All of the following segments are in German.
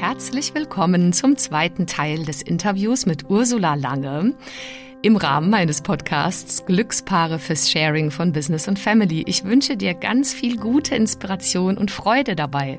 Herzlich willkommen zum zweiten Teil des Interviews mit Ursula Lange im Rahmen meines Podcasts Glückspaare fürs Sharing von Business und Family. Ich wünsche dir ganz viel gute Inspiration und Freude dabei.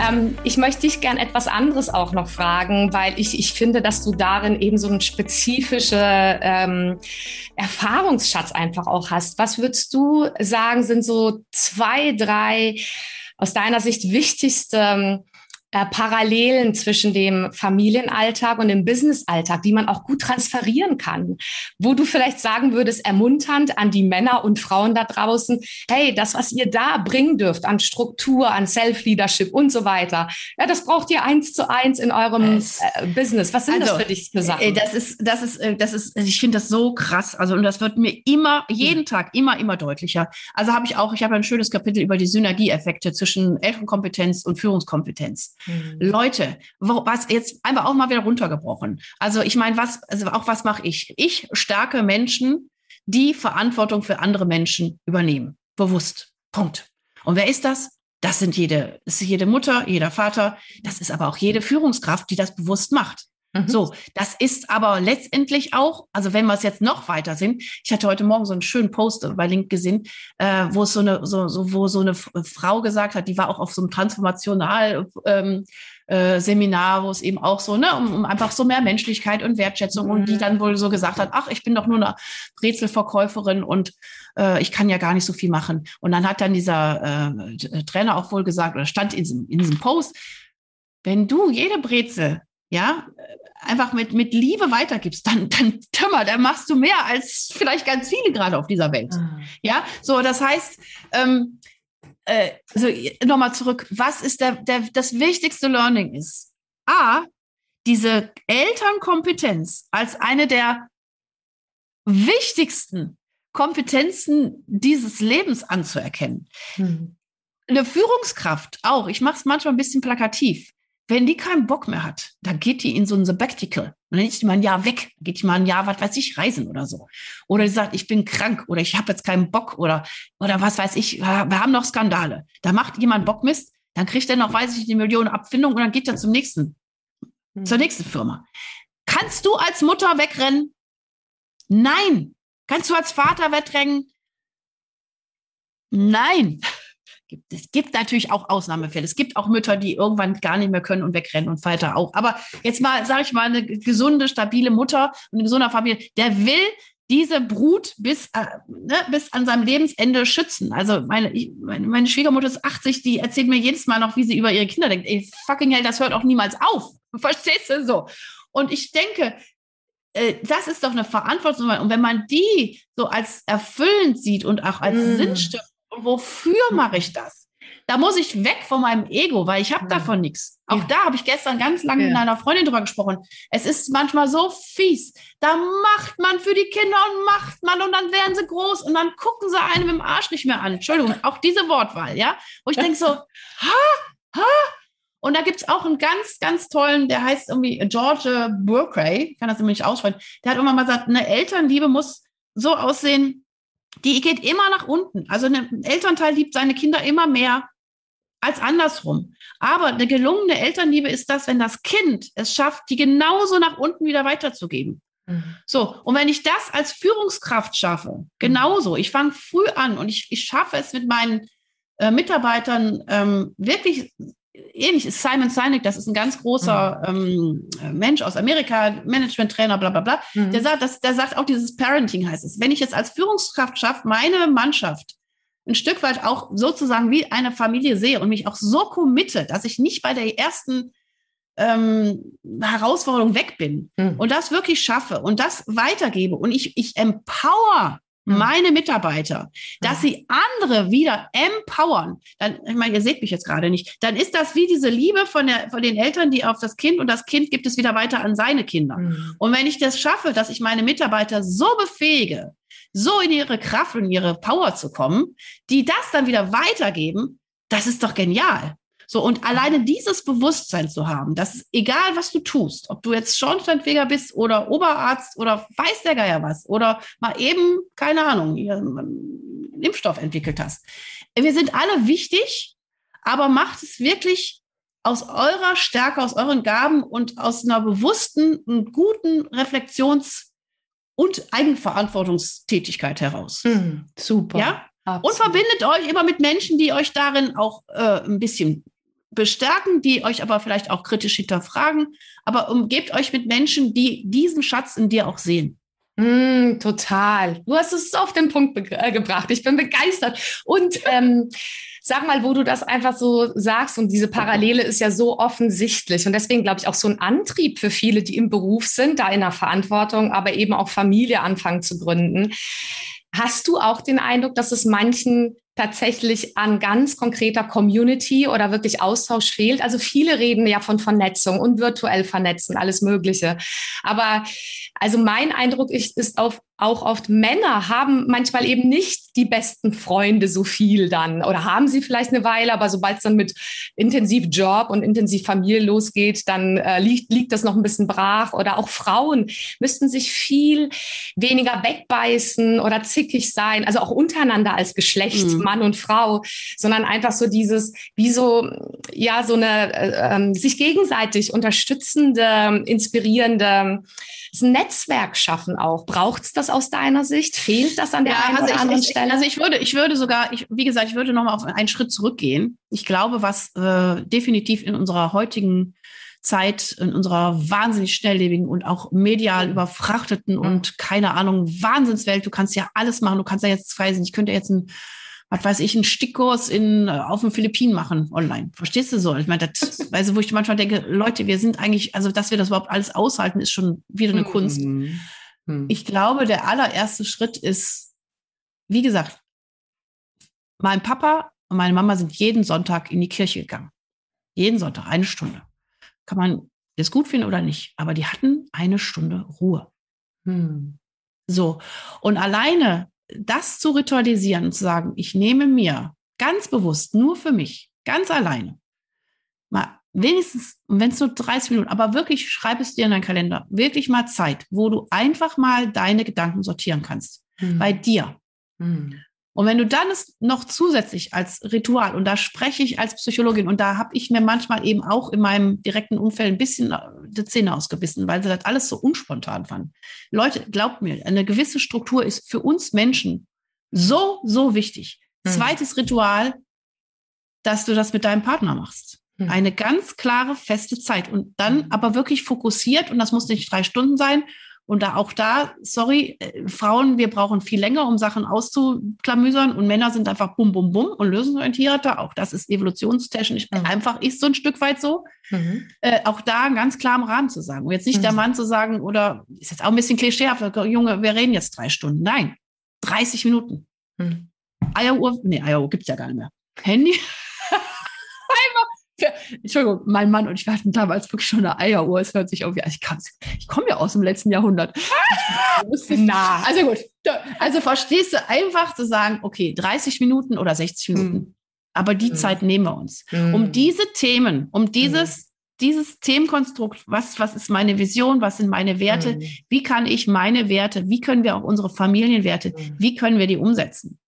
Ähm, ich möchte dich gern etwas anderes auch noch fragen, weil ich, ich finde, dass du darin eben so einen spezifischen ähm, Erfahrungsschatz einfach auch hast. Was würdest du sagen, sind so zwei, drei aus deiner Sicht wichtigste äh, Parallelen zwischen dem Familienalltag und dem Businessalltag, die man auch gut transferieren kann. Wo du vielleicht sagen würdest, ermunternd an die Männer und Frauen da draußen, hey, das, was ihr da bringen dürft an Struktur, an Self-Leadership und so weiter, ja, das braucht ihr eins zu eins in eurem äh, Business. Was sind also, das für dich für Sachen? Das ist, das ist, äh, das ist, ich finde das so krass. Also, und das wird mir immer, jeden Tag, immer, immer deutlicher. Also habe ich auch, ich habe ein schönes Kapitel über die Synergieeffekte zwischen Elternkompetenz und Führungskompetenz. Mhm. Leute, wo, was jetzt einfach auch mal wieder runtergebrochen. Also ich meine, was, also auch was mache ich? Ich stärke Menschen, die Verantwortung für andere Menschen übernehmen. Bewusst. Punkt. Und wer ist das? Das sind jede, ist jede Mutter, jeder Vater. Das ist aber auch jede Führungskraft, die das bewusst macht. Mhm. So, das ist aber letztendlich auch, also wenn wir es jetzt noch weiter sind, ich hatte heute Morgen so einen schönen Post bei Link gesehen, äh, wo es so eine, so, so, wo so eine Frau gesagt hat, die war auch auf so einem Transformational ähm, äh, Seminar, wo es eben auch so, ne, um, um einfach so mehr Menschlichkeit und Wertschätzung mhm. und die mhm. dann wohl so gesagt hat, ach, ich bin doch nur eine Brezelverkäuferin und äh, ich kann ja gar nicht so viel machen. Und dann hat dann dieser äh, Trainer auch wohl gesagt, oder stand in diesem, in diesem Post, wenn du jede Brezel ja, einfach mit, mit Liebe weitergibst, dann, dann Timmer, dann machst du mehr als vielleicht ganz viele gerade auf dieser Welt. Ah. Ja, so, das heißt, ähm, äh, also nochmal zurück, was ist der, der, das wichtigste Learning ist? A, diese Elternkompetenz als eine der wichtigsten Kompetenzen dieses Lebens anzuerkennen. Hm. Eine Führungskraft auch, ich mache es manchmal ein bisschen plakativ, wenn die keinen Bock mehr hat, dann geht die in so ein Sabbatical. Und dann ist die mal ein Jahr weg, geht die mal ein Jahr, was weiß ich, reisen oder so. Oder die sagt, ich bin krank oder ich habe jetzt keinen Bock oder, oder was weiß ich, wir haben noch Skandale. Da macht jemand Bockmist, dann kriegt er noch, weiß ich, die Millionen Abfindung und dann geht er zum nächsten, hm. zur nächsten Firma. Kannst du als Mutter wegrennen? Nein. Kannst du als Vater wegrennen? Nein gibt. Es gibt natürlich auch Ausnahmefälle. Es gibt auch Mütter, die irgendwann gar nicht mehr können und wegrennen und Vater auch. Aber jetzt mal, sage ich mal, eine gesunde, stabile Mutter und eine gesunde Familie, der will diese Brut bis, äh, ne, bis an seinem Lebensende schützen. Also meine, ich, meine, meine, Schwiegermutter ist 80, die erzählt mir jedes Mal noch, wie sie über ihre Kinder denkt. Ey, fucking hell, das hört auch niemals auf. Verstehst du so? Und ich denke, äh, das ist doch eine Verantwortung. Und wenn man die so als erfüllend sieht und auch als mm. Sinnstift und wofür mache ich das? Da muss ich weg von meinem Ego, weil ich habe davon nichts. Auch ja. da habe ich gestern ganz lange ja. mit einer Freundin drüber gesprochen. Es ist manchmal so fies. Da macht man für die Kinder und macht man und dann werden sie groß und dann gucken sie einem im Arsch nicht mehr an. Entschuldigung, auch diese Wortwahl, ja? Wo ich denke so, ha, ha. Und da gibt es auch einen ganz, ganz tollen, der heißt irgendwie George Burkray, ich kann das immer nicht aussprechen. Der hat irgendwann mal gesagt, eine Elternliebe muss so aussehen, die geht immer nach unten. Also ein Elternteil liebt seine Kinder immer mehr als andersrum. Aber eine gelungene Elternliebe ist das, wenn das Kind es schafft, die genauso nach unten wieder weiterzugeben. Mhm. So, und wenn ich das als Führungskraft schaffe, genauso, ich fange früh an und ich, ich schaffe es mit meinen äh, Mitarbeitern ähm, wirklich ähnlich ist Simon Sinek, das ist ein ganz großer mhm. ähm, Mensch aus Amerika, Management-Trainer, bla bla bla. Mhm. Der sagt, das, der sagt auch dieses Parenting heißt es. Wenn ich jetzt als Führungskraft schaffe, meine Mannschaft ein Stück weit auch sozusagen wie eine Familie sehe und mich auch so committe, dass ich nicht bei der ersten ähm, Herausforderung weg bin mhm. und das wirklich schaffe und das weitergebe und ich, ich empower. Meine Mitarbeiter, dass sie andere wieder empowern, dann, ich meine, ihr seht mich jetzt gerade nicht, dann ist das wie diese Liebe von, der, von den Eltern, die auf das Kind und das Kind gibt es wieder weiter an seine Kinder. Mhm. Und wenn ich das schaffe, dass ich meine Mitarbeiter so befähige, so in ihre Kraft und ihre Power zu kommen, die das dann wieder weitergeben, das ist doch genial. So, und alleine dieses Bewusstsein zu haben, dass egal was du tust, ob du jetzt Schornsteinfeger bist oder Oberarzt oder weiß der Geier was oder mal eben, keine Ahnung, einen Impfstoff entwickelt hast. Wir sind alle wichtig, aber macht es wirklich aus eurer Stärke, aus euren Gaben und aus einer bewussten und guten Reflexions- und Eigenverantwortungstätigkeit heraus. Mm, super. Ja? Absolut. Und verbindet euch immer mit Menschen, die euch darin auch äh, ein bisschen bestärken, die euch aber vielleicht auch kritisch hinterfragen. Aber umgebt euch mit Menschen, die diesen Schatz in dir auch sehen. Mm, total. Du hast es auf den Punkt äh, gebracht. Ich bin begeistert. Und ähm, sag mal, wo du das einfach so sagst und diese Parallele ist ja so offensichtlich und deswegen glaube ich auch so ein Antrieb für viele, die im Beruf sind, da in der Verantwortung, aber eben auch Familie anfangen zu gründen. Hast du auch den Eindruck, dass es manchen tatsächlich an ganz konkreter Community oder wirklich Austausch fehlt. Also viele reden ja von Vernetzung und virtuell vernetzen, alles Mögliche. Aber also mein Eindruck ist, ist auf auch oft Männer haben manchmal eben nicht die besten Freunde so viel dann oder haben sie vielleicht eine Weile, aber sobald es dann mit intensiv Job und intensiv Familie losgeht, dann äh, liegt, liegt das noch ein bisschen brach oder auch Frauen müssten sich viel weniger wegbeißen oder zickig sein, also auch untereinander als Geschlecht, mhm. Mann und Frau, sondern einfach so dieses, wie so, ja, so eine äh, ähm, sich gegenseitig unterstützende, inspirierende Netzwerk schaffen auch. Braucht es das aus deiner Sicht? Fehlt das an der ja, einen also oder ich, anderen ich, Stelle? Also ich würde, ich würde sogar, ich, wie gesagt, ich würde noch mal auf einen Schritt zurückgehen. Ich glaube, was äh, definitiv in unserer heutigen Zeit, in unserer wahnsinnig schnelllebigen und auch medial überfrachteten mhm. und keine Ahnung, Wahnsinnswelt, du kannst ja alles machen. Du kannst ja jetzt, weiß ich könnte jetzt ein was weiß ich, einen Stickkurs in, äh, auf den Philippinen machen online. Verstehst du so? Ich meine, das, also, wo ich manchmal denke, Leute, wir sind eigentlich, also, dass wir das überhaupt alles aushalten, ist schon wieder eine mhm. Kunst. Mhm. Ich glaube, der allererste Schritt ist, wie gesagt, mein Papa und meine Mama sind jeden Sonntag in die Kirche gegangen. Jeden Sonntag, eine Stunde. Kann man das gut finden oder nicht, aber die hatten eine Stunde Ruhe. Mhm. So. Und alleine das zu ritualisieren und zu sagen, ich nehme mir ganz bewusst, nur für mich, ganz alleine, mal wenigstens, wenn es nur 30 Minuten, aber wirklich schreib es dir in deinen Kalender, wirklich mal Zeit, wo du einfach mal deine Gedanken sortieren kannst. Mhm. Bei dir. Mhm. Und wenn du dann es noch zusätzlich als Ritual, und da spreche ich als Psychologin, und da habe ich mir manchmal eben auch in meinem direkten Umfeld ein bisschen äh, die Zähne ausgebissen, weil sie das alles so unspontan fanden. Leute, glaubt mir, eine gewisse Struktur ist für uns Menschen so, so wichtig. Mhm. Zweites Ritual, dass du das mit deinem Partner machst. Mhm. Eine ganz klare, feste Zeit und dann hm. aber wirklich fokussiert, und das muss nicht drei Stunden sein, und da auch da, sorry, äh, Frauen, wir brauchen viel länger, um Sachen auszuklamüsern und Männer sind einfach bum, bum, bum und lösungsorientierter. Auch das ist evolutionstechnisch mhm. einfach ist so ein Stück weit so. Mhm. Äh, auch da ganz klar im Rahmen zu sagen. Und jetzt nicht mhm. der Mann zu sagen, oder ist jetzt auch ein bisschen klischeehaft, Junge, wir reden jetzt drei Stunden. Nein, 30 Minuten. Mhm. Eieruhr, nee, Eieruhr gibt es ja gar nicht mehr. Handy. Entschuldigung, mein Mann und ich hatten damals wirklich schon eine Eieruhr. Es hört sich irgendwie an. Ich, ich komme ja aus dem letzten Jahrhundert. Na. Also gut. Also verstehst du einfach zu sagen, okay, 30 Minuten oder 60 Minuten. Mhm. Aber die mhm. Zeit nehmen wir uns. Mhm. Um diese Themen, um dieses, hm. dieses Themenkonstrukt, was, was ist meine Vision, was sind meine Werte, hm. wie kann ich meine Werte, wie können wir auch unsere Familienwerte, hm. wie können wir die umsetzen?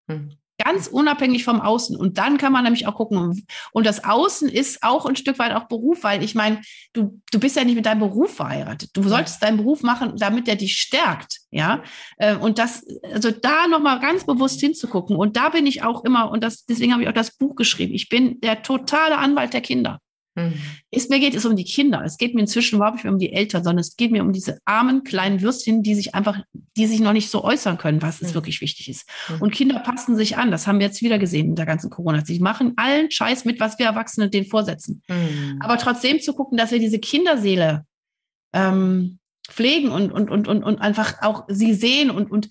Ganz unabhängig vom Außen. Und dann kann man nämlich auch gucken. Und das Außen ist auch ein Stück weit auch Beruf, weil ich meine, du, du bist ja nicht mit deinem Beruf verheiratet. Du solltest deinen Beruf machen, damit er dich stärkt. Ja. Äh, und das, also da nochmal ganz bewusst hinzugucken. Und da bin ich auch immer, und das, deswegen habe ich auch das Buch geschrieben. Ich bin der totale Anwalt der Kinder. Mhm. Es mir geht es um die Kinder. Es geht mir inzwischen überhaupt nicht mehr um die Eltern, sondern es geht mir um diese armen kleinen Würstchen, die sich einfach, die sich noch nicht so äußern können, was mhm. es wirklich wichtig ist. Mhm. Und Kinder passen sich an. Das haben wir jetzt wieder gesehen in der ganzen Corona. Sie machen allen Scheiß mit, was wir Erwachsene denen vorsetzen. Mhm. Aber trotzdem zu gucken, dass wir diese Kinderseele ähm, pflegen und, und, und, und, und einfach auch sie sehen und, und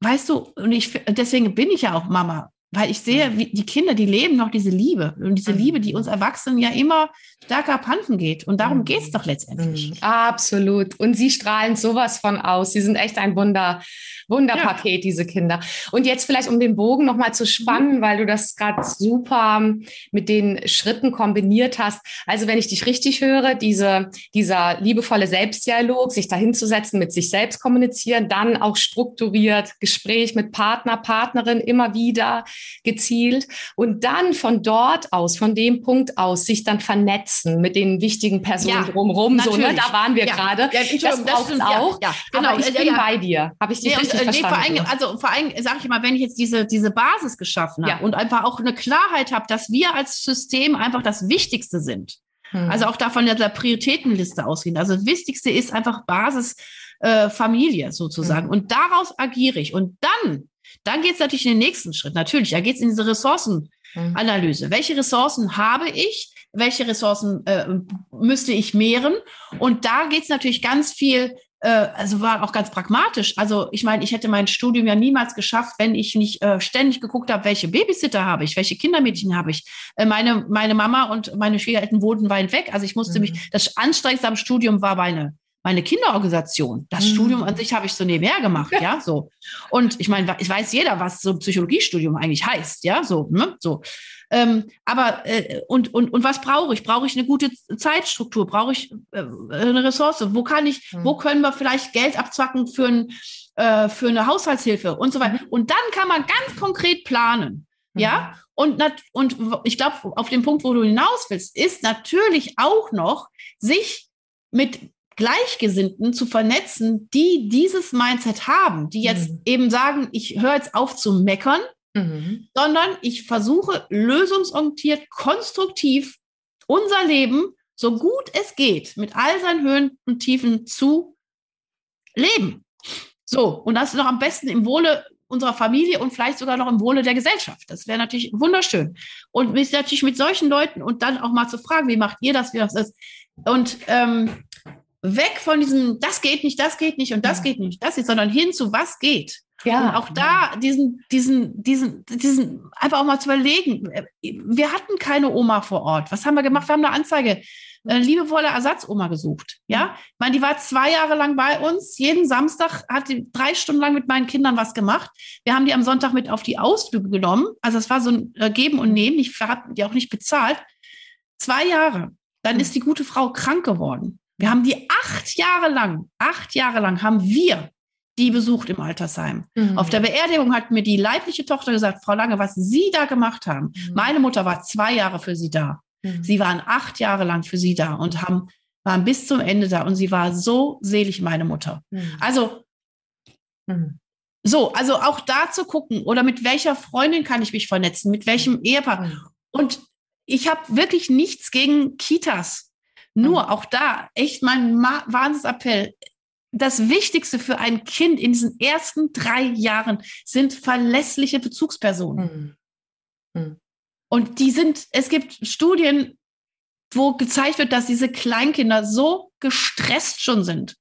weißt du, und ich, deswegen bin ich ja auch Mama, weil ich sehe, mhm. wie die Kinder, die leben noch diese Liebe. Und diese mhm. Liebe, die uns Erwachsenen ja immer stärker abhanden geht. Und darum mhm. geht es doch letztendlich. Absolut. Und sie strahlen sowas von aus. Sie sind echt ein Wunder, Wunderpaket, ja. diese Kinder. Und jetzt vielleicht, um den Bogen nochmal zu spannen, mhm. weil du das gerade super mit den Schritten kombiniert hast. Also wenn ich dich richtig höre, diese, dieser liebevolle Selbstdialog, sich dahinzusetzen, mit sich selbst kommunizieren, dann auch strukturiert, Gespräch mit Partner, Partnerin immer wieder gezielt und dann von dort aus, von dem Punkt aus, sich dann vernetzen mit den wichtigen Personen ja, drumherum. So, ne? Da waren wir ja. gerade. Ja, das braucht es auch. Ja, genau. Aber ich bin bei dir. Habe ich dich nee, richtig und, verstanden? Nee, vor allem, also vor allem sage ich mal, wenn ich jetzt diese, diese Basis geschaffen habe und einfach auch eine Klarheit habe, dass wir als System einfach das Wichtigste sind. Hm. Also auch davon der Prioritätenliste ausgehen. Also das Wichtigste ist einfach Basis äh, Familie sozusagen. Hm. Und daraus agiere ich. Und dann dann geht es natürlich in den nächsten Schritt. Natürlich, da geht es in diese Ressourcenanalyse. Mhm. Welche Ressourcen habe ich? Welche Ressourcen äh, müsste ich mehren? Und da geht es natürlich ganz viel äh, also war auch ganz pragmatisch. Also ich meine, ich hätte mein Studium ja niemals geschafft, wenn ich nicht äh, ständig geguckt habe, welche Babysitter habe ich, welche Kindermädchen habe ich. Äh, meine, meine Mama und meine Schwiegereltern wohnten weit weg. Also ich musste mhm. mich, das anstrengendste am Studium war meine meine Kinderorganisation. Das mhm. Studium an sich habe ich so nebenher gemacht, ja. ja, so. Und ich meine, ich weiß jeder, was so ein Psychologiestudium eigentlich heißt, ja, so, ne? so. Ähm, aber äh, und, und, und was brauche ich? Brauche ich eine gute Zeitstruktur? Brauche ich äh, eine Ressource? Wo kann ich, mhm. wo können wir vielleicht Geld abzwacken für, ein, äh, für eine Haushaltshilfe und so weiter? Mhm. Und dann kann man ganz konkret planen. Ja, mhm. und, und ich glaube, auf den Punkt, wo du hinaus willst, ist natürlich auch noch, sich mit Gleichgesinnten zu vernetzen, die dieses Mindset haben, die jetzt mhm. eben sagen, ich höre jetzt auf zu meckern, mhm. sondern ich versuche lösungsorientiert, konstruktiv unser Leben so gut es geht, mit all seinen Höhen und Tiefen zu leben. So, und das noch am besten im Wohle unserer Familie und vielleicht sogar noch im Wohle der Gesellschaft. Das wäre natürlich wunderschön. Und mich natürlich mit solchen Leuten und dann auch mal zu fragen, wie macht ihr das, wie das ist. Und ähm, weg von diesem, das geht nicht, das geht nicht und das ja. geht nicht, das ist, sondern hin zu was geht. Ja. Und auch da diesen, diesen, diesen, diesen, einfach auch mal zu überlegen. Wir hatten keine Oma vor Ort. Was haben wir gemacht? Wir haben eine Anzeige, eine liebevolle Ersatzoma gesucht. Ja, ich meine, die war zwei Jahre lang bei uns. Jeden Samstag hat die drei Stunden lang mit meinen Kindern was gemacht. Wir haben die am Sonntag mit auf die Ausflüge genommen. Also es war so ein äh, Geben und Nehmen. Ich hatten die auch nicht bezahlt. Zwei Jahre. Dann hm. ist die gute Frau krank geworden. Wir haben die acht Jahre lang, acht Jahre lang haben wir die besucht im Altersheim. Mhm. Auf der Beerdigung hat mir die leibliche Tochter gesagt, Frau Lange, was Sie da gemacht haben. Mhm. Meine Mutter war zwei Jahre für sie da. Mhm. Sie waren acht Jahre lang für sie da und haben, waren bis zum Ende da. Und sie war so selig, meine Mutter. Mhm. Also, mhm. so, also auch da zu gucken oder mit welcher Freundin kann ich mich vernetzen, mit welchem Ehepaar. Mhm. Und ich habe wirklich nichts gegen Kitas. Nur mhm. auch da echt mein Wahnsinnsappell. Das Wichtigste für ein Kind in diesen ersten drei Jahren sind verlässliche Bezugspersonen. Mhm. Mhm. Und die sind, es gibt Studien, wo gezeigt wird, dass diese Kleinkinder so gestresst schon sind.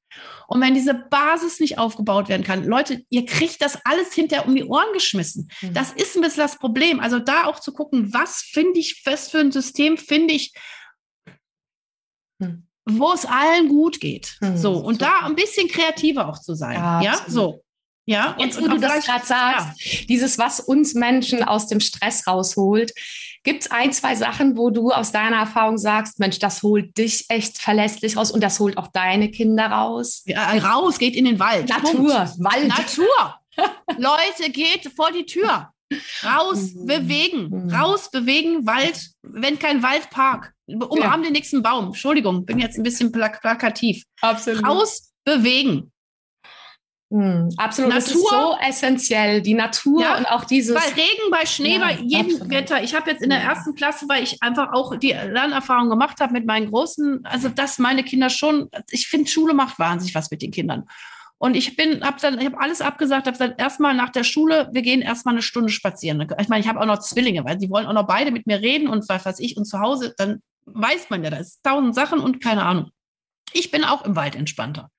Und wenn diese Basis nicht aufgebaut werden kann, Leute, ihr kriegt das alles hinterher um die Ohren geschmissen. Mhm. Das ist ein bisschen das Problem. Also da auch zu gucken, was finde ich, was für ein System finde ich, hm. wo es allen gut geht. Hm, so, und super. da ein bisschen kreativer auch zu sein. Ja, ja? so. Ja, jetzt, und, wo du das gerade sagst, ja. dieses, was uns Menschen aus dem Stress rausholt, gibt es ein, zwei Sachen, wo du aus deiner Erfahrung sagst, Mensch, das holt dich echt verlässlich raus und das holt auch deine Kinder raus? Ja, raus, geht in den Wald. Natur, Punkt. Wald. Natur. Leute, geht vor die Tür. Raus, mhm. bewegen. Mhm. Raus, bewegen, Wald. Wenn kein Wald, Park. Umarm ja. den nächsten Baum. Entschuldigung, bin jetzt ein bisschen plak plakativ. Absolut. Raus, bewegen. Hm, absolut, Natur, das ist so essentiell, die Natur ja, und auch dieses. Bei Regen, bei Schnee, ja, bei jedem absolut. Wetter. Ich habe jetzt in der ersten Klasse, weil ich einfach auch die Lernerfahrung gemacht habe mit meinen Großen, also dass meine Kinder schon, ich finde, Schule macht wahnsinnig was mit den Kindern. Und ich bin, habe dann, ich habe alles abgesagt, habe gesagt, erstmal nach der Schule, wir gehen erstmal eine Stunde spazieren. Ich meine, ich habe auch noch Zwillinge, weil sie wollen auch noch beide mit mir reden und was weiß ich und zu Hause, dann weiß man ja, da ist tausend Sachen und keine Ahnung. Ich bin auch im Wald entspannter.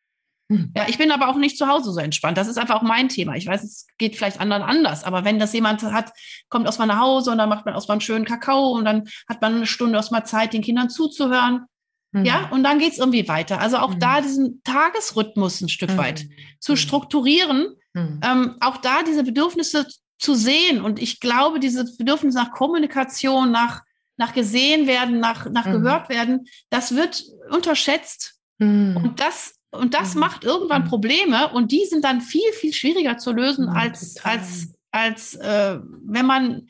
Hm. Ja, ich bin aber auch nicht zu Hause so entspannt. Das ist einfach auch mein Thema. Ich weiß, es geht vielleicht anderen anders, aber wenn das jemand hat, kommt aus meinem Hause und dann macht man aus mal einen schönen Kakao und dann hat man eine Stunde aus mal Zeit, den Kindern zuzuhören. Mhm. Ja, und dann geht es irgendwie weiter. Also auch mhm. da diesen Tagesrhythmus ein Stück mhm. weit zu hm. strukturieren, hm. ähm, auch da diese Bedürfnisse zu sehen. Und ich glaube, dieses Bedürfnis nach Kommunikation, nach, nach gesehen werden, nach, nach gehört werden, das wird unterschätzt. Und das und das mhm. macht irgendwann mhm. Probleme und die sind dann viel, viel schwieriger zu lösen, mhm, als, als, als äh, wenn man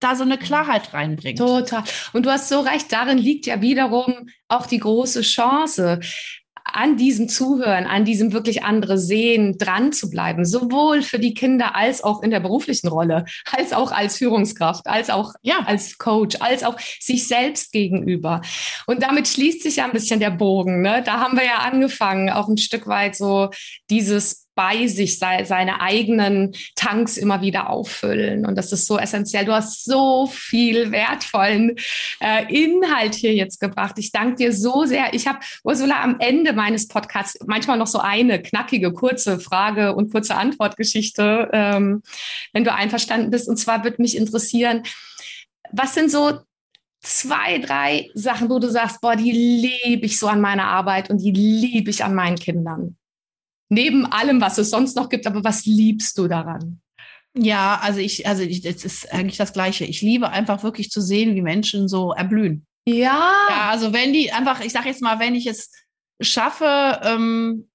da so eine Klarheit reinbringt. Total. Und du hast so recht, darin liegt ja wiederum auch die große Chance an diesem Zuhören, an diesem wirklich andere Sehen dran zu bleiben, sowohl für die Kinder als auch in der beruflichen Rolle, als auch als Führungskraft, als auch ja. als Coach, als auch sich selbst gegenüber. Und damit schließt sich ja ein bisschen der Bogen. Ne? Da haben wir ja angefangen, auch ein Stück weit so dieses bei sich seine eigenen Tanks immer wieder auffüllen. Und das ist so essentiell. Du hast so viel wertvollen äh, Inhalt hier jetzt gebracht. Ich danke dir so sehr. Ich habe, Ursula, am Ende meines Podcasts manchmal noch so eine knackige, kurze Frage und kurze Antwortgeschichte, ähm, wenn du einverstanden bist. Und zwar würde mich interessieren, was sind so zwei, drei Sachen, wo du sagst, boah, die liebe ich so an meiner Arbeit und die liebe ich an meinen Kindern? Neben allem, was es sonst noch gibt, aber was liebst du daran? Ja, also ich, also ich, das ist eigentlich das Gleiche. Ich liebe einfach wirklich zu sehen, wie Menschen so erblühen. Ja. Ja, also wenn die einfach, ich sage jetzt mal, wenn ich es schaffe, ähm,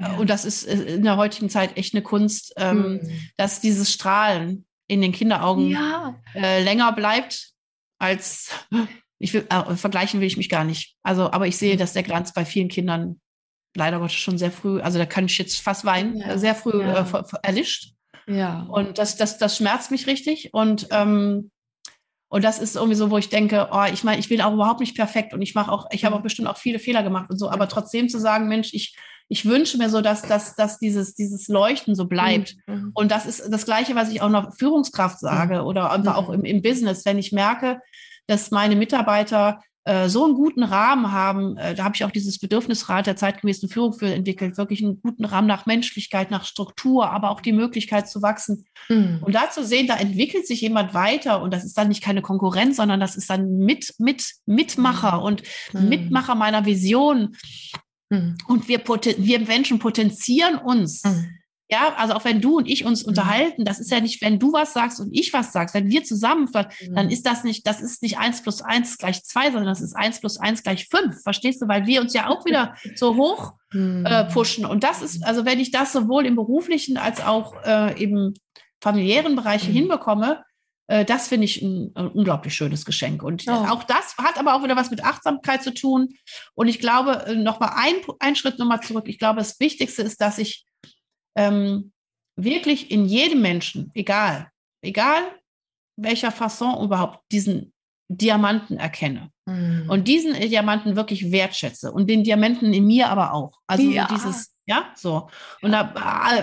ja. und das ist in der heutigen Zeit echt eine Kunst, ähm, mhm. dass dieses Strahlen in den Kinderaugen ja. äh, länger bleibt als ich will, äh, vergleichen will ich mich gar nicht. Also, aber ich sehe, mhm. dass der Glanz bei vielen Kindern leider Gottes schon sehr früh, also da kann ich jetzt fast weinen, ja. sehr früh ja. äh, erlischt. Ja. Und das, das, das schmerzt mich richtig. Und, ähm, und das ist irgendwie so, wo ich denke, oh, ich meine, ich bin auch überhaupt nicht perfekt und ich mache auch, ich habe auch mhm. bestimmt auch viele Fehler gemacht und so, aber trotzdem zu sagen, Mensch, ich, ich wünsche mir so, dass, dass, dass dieses, dieses Leuchten so bleibt. Mhm. Und das ist das Gleiche, was ich auch noch Führungskraft sage mhm. oder einfach auch im, im Business, wenn ich merke, dass meine Mitarbeiter äh, so einen guten Rahmen haben, äh, da habe ich auch dieses Bedürfnisrat der zeitgemäßen Führung für entwickelt, wirklich einen guten Rahmen nach Menschlichkeit, nach Struktur, aber auch die Möglichkeit zu wachsen. Mhm. Und da zu sehen, da entwickelt sich jemand weiter und das ist dann nicht keine Konkurrenz, sondern das ist dann mit, mit, Mitmacher mhm. und mhm. Mitmacher meiner Vision. Hm. Und wir, wir Menschen potenzieren uns. Hm. Ja, also auch wenn du und ich uns mhm. unterhalten, das ist ja nicht, wenn du was sagst und ich was sagst, wenn wir zusammen, mhm. dann ist das nicht, das ist nicht eins plus eins gleich zwei, sondern das ist eins plus eins gleich fünf. Verstehst du? Weil wir uns ja auch wieder so hoch mhm. äh, pushen. Und das ist, also wenn ich das sowohl im beruflichen als auch äh, im familiären Bereich mhm. hinbekomme, äh, das finde ich ein, ein, unglaublich schönes Geschenk. Und oh. auch das hat aber auch wieder was mit Achtsamkeit zu tun. Und ich glaube, äh, nochmal ein, ein Schritt nochmal zurück. Ich glaube, das Wichtigste ist, dass ich ähm, wirklich in jedem Menschen, egal, egal welcher Fasson überhaupt, diesen Diamanten erkenne. Mhm. Und diesen Diamanten wirklich wertschätze. Und den Diamanten in mir aber auch. Also ja. dieses, ja, so. Und da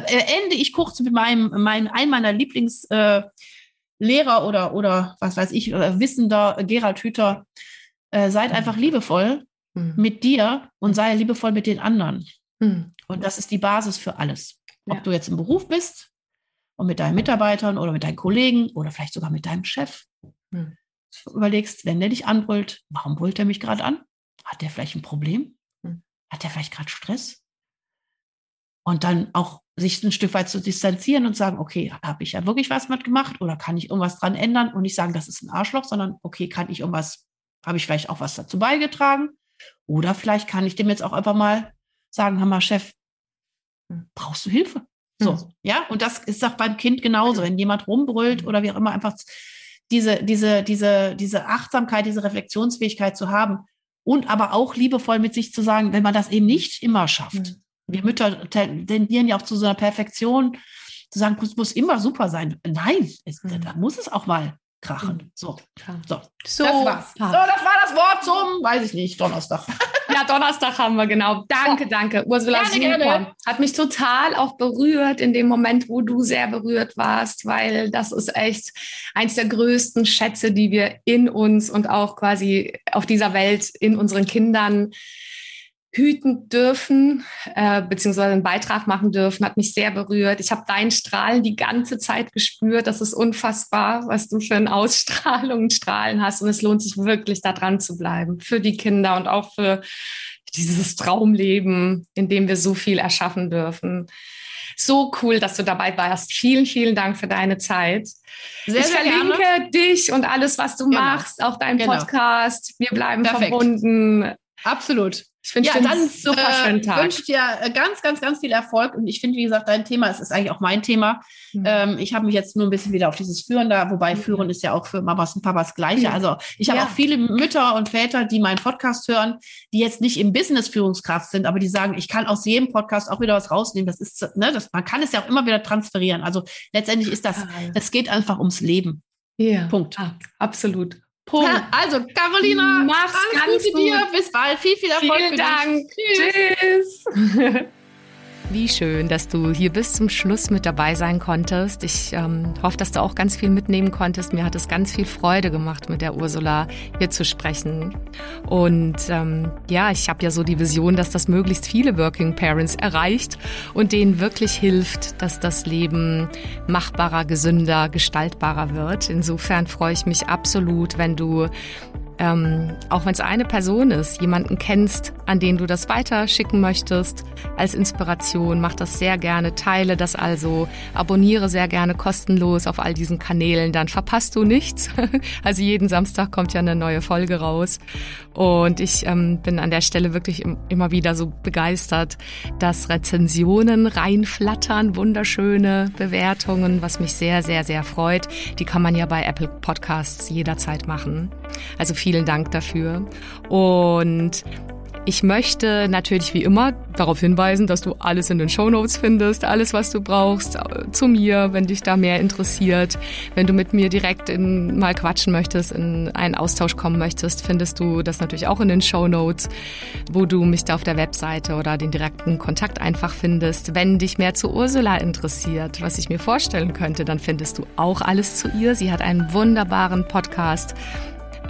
äh, ende ich kurz mit meinem, meinem einem meiner Lieblingslehrer äh, oder, oder was weiß ich, oder Wissender, Gerald Hüther, äh, seid mhm. einfach liebevoll mhm. mit dir und sei liebevoll mit den anderen. Mhm. Und das ist die Basis für alles. Ob ja. du jetzt im Beruf bist und mit deinen Mitarbeitern oder mit deinen Kollegen oder vielleicht sogar mit deinem Chef. Hm. Überlegst, wenn der dich anbrüllt, warum brüllt er mich gerade an? Hat der vielleicht ein Problem? Hm. Hat der vielleicht gerade Stress? Und dann auch sich ein Stück weit zu distanzieren und sagen, okay, habe ich ja wirklich was mitgemacht oder kann ich irgendwas dran ändern und nicht sagen, das ist ein Arschloch, sondern okay, kann ich irgendwas, habe ich vielleicht auch was dazu beigetragen? Oder vielleicht kann ich dem jetzt auch einfach mal sagen, hör mal, Chef, brauchst du Hilfe. So, mhm. ja, und das ist auch beim Kind genauso. Wenn jemand rumbrüllt oder wie auch immer, einfach diese, diese, diese, diese Achtsamkeit, diese Reflexionsfähigkeit zu haben und aber auch liebevoll mit sich zu sagen, wenn man das eben nicht immer schafft. Wir Mütter tendieren ja auch zu so einer Perfektion, zu sagen, es muss immer super sein. Nein, es, da muss es auch mal krachen. So, so, so, das war's. So, das war das Wort zum, weiß ich nicht, Donnerstag. Ja, Donnerstag haben wir, genau. Danke, danke. Ursula, gerne, super. Gerne. Hat mich total auch berührt in dem Moment, wo du sehr berührt warst, weil das ist echt eins der größten Schätze, die wir in uns und auch quasi auf dieser Welt in unseren Kindern hüten dürfen, äh, beziehungsweise einen Beitrag machen dürfen, hat mich sehr berührt. Ich habe deinen Strahlen die ganze Zeit gespürt. Das ist unfassbar, was du für eine Ausstrahlung und Strahlen hast. Und es lohnt sich wirklich, da dran zu bleiben. Für die Kinder und auch für dieses Traumleben, in dem wir so viel erschaffen dürfen. So cool, dass du dabei warst. Vielen, vielen Dank für deine Zeit. Sehr, ich sehr verlinke gerne. dich und alles, was du genau. machst, auch deinen genau. Podcast. Wir bleiben Perfekt. verbunden. Absolut. Ich finde, ja, dann super äh, schönen Tag. wünsche dir äh, ganz, ganz, ganz viel Erfolg. Und ich finde, wie gesagt, dein Thema, es ist eigentlich auch mein Thema. Mhm. Ähm, ich habe mich jetzt nur ein bisschen wieder auf dieses Führen da, wobei mhm. Führen ist ja auch für Mamas und Papas gleiche. Mhm. Also ich habe ja. auch viele Mütter und Väter, die meinen Podcast hören, die jetzt nicht im Business Führungskraft sind, aber die sagen, ich kann aus jedem Podcast auch wieder was rausnehmen. Das ist, ne, das, man kann es ja auch immer wieder transferieren. Also letztendlich ist das, es geht einfach ums Leben. Ja. Punkt. Ah, absolut. Punkt. Also, Carolina, mach's alles Gute gut. dir. Bis bald. Viel, viel Erfolg. Vielen Dank. Tschüss. Tschüss. Wie schön, dass du hier bis zum Schluss mit dabei sein konntest. Ich ähm, hoffe, dass du auch ganz viel mitnehmen konntest. Mir hat es ganz viel Freude gemacht, mit der Ursula hier zu sprechen. Und ähm, ja, ich habe ja so die Vision, dass das möglichst viele Working Parents erreicht und denen wirklich hilft, dass das Leben machbarer, gesünder, gestaltbarer wird. Insofern freue ich mich absolut, wenn du ähm, auch wenn es eine Person ist, jemanden kennst, an den du das weiterschicken möchtest, als Inspiration, mach das sehr gerne, teile das also, abonniere sehr gerne kostenlos auf all diesen Kanälen, dann verpasst du nichts. Also jeden Samstag kommt ja eine neue Folge raus. Und ich ähm, bin an der Stelle wirklich immer wieder so begeistert, dass Rezensionen reinflattern, wunderschöne Bewertungen, was mich sehr, sehr, sehr freut. Die kann man ja bei Apple Podcasts jederzeit machen. Also vielen Dank dafür. Und ich möchte natürlich wie immer darauf hinweisen, dass du alles in den Show Notes findest, alles, was du brauchst, äh, zu mir, wenn dich da mehr interessiert. Wenn du mit mir direkt in, mal quatschen möchtest, in einen Austausch kommen möchtest, findest du das natürlich auch in den Show Notes, wo du mich da auf der Webseite oder den direkten Kontakt einfach findest. Wenn dich mehr zu Ursula interessiert, was ich mir vorstellen könnte, dann findest du auch alles zu ihr. Sie hat einen wunderbaren Podcast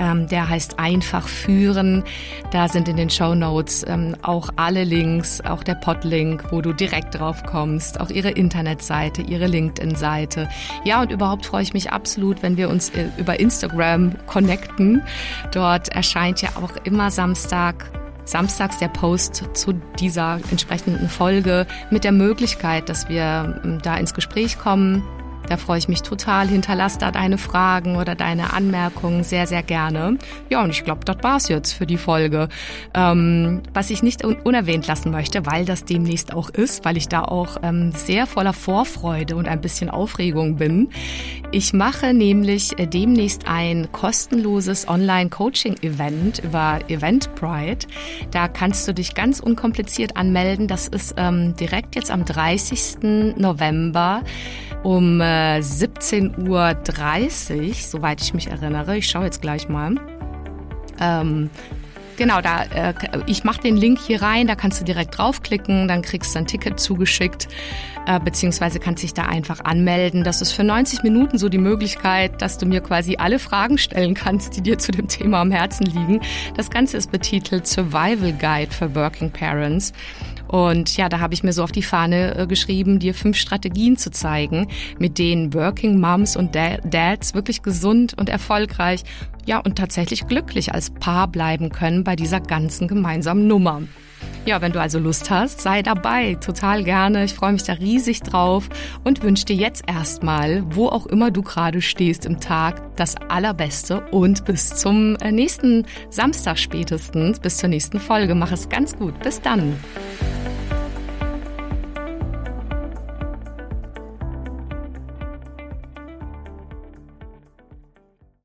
ähm, der heißt Einfach führen. Da sind in den Show Notes ähm, auch alle Links, auch der Podlink, wo du direkt drauf kommst, auch ihre Internetseite, ihre LinkedIn-Seite. Ja, und überhaupt freue ich mich absolut, wenn wir uns äh, über Instagram connecten. Dort erscheint ja auch immer Samstag samstags der Post zu dieser entsprechenden Folge mit der Möglichkeit, dass wir ähm, da ins Gespräch kommen, da freue ich mich total. Hinterlass da deine Fragen oder deine Anmerkungen sehr, sehr gerne. Ja, und ich glaube, das war's jetzt für die Folge. Ähm, was ich nicht un unerwähnt lassen möchte, weil das demnächst auch ist, weil ich da auch ähm, sehr voller Vorfreude und ein bisschen Aufregung bin. Ich mache nämlich äh, demnächst ein kostenloses Online-Coaching-Event über Eventbrite. Da kannst du dich ganz unkompliziert anmelden. Das ist ähm, direkt jetzt am 30. November um äh, 17.30 Uhr, soweit ich mich erinnere. Ich schaue jetzt gleich mal. Ähm, genau, da äh, ich mache den Link hier rein, da kannst du direkt draufklicken, dann kriegst du ein Ticket zugeschickt, äh, beziehungsweise kannst dich da einfach anmelden. Das ist für 90 Minuten so die Möglichkeit, dass du mir quasi alle Fragen stellen kannst, die dir zu dem Thema am Herzen liegen. Das Ganze ist betitelt Survival Guide for Working Parents. Und ja, da habe ich mir so auf die Fahne äh, geschrieben, dir fünf Strategien zu zeigen, mit denen Working Moms und Dads wirklich gesund und erfolgreich, ja und tatsächlich glücklich als Paar bleiben können bei dieser ganzen gemeinsamen Nummer. Ja, wenn du also Lust hast, sei dabei, total gerne. Ich freue mich da riesig drauf und wünsche dir jetzt erstmal, wo auch immer du gerade stehst im Tag, das Allerbeste und bis zum äh, nächsten Samstag spätestens, bis zur nächsten Folge. Mach es ganz gut. Bis dann.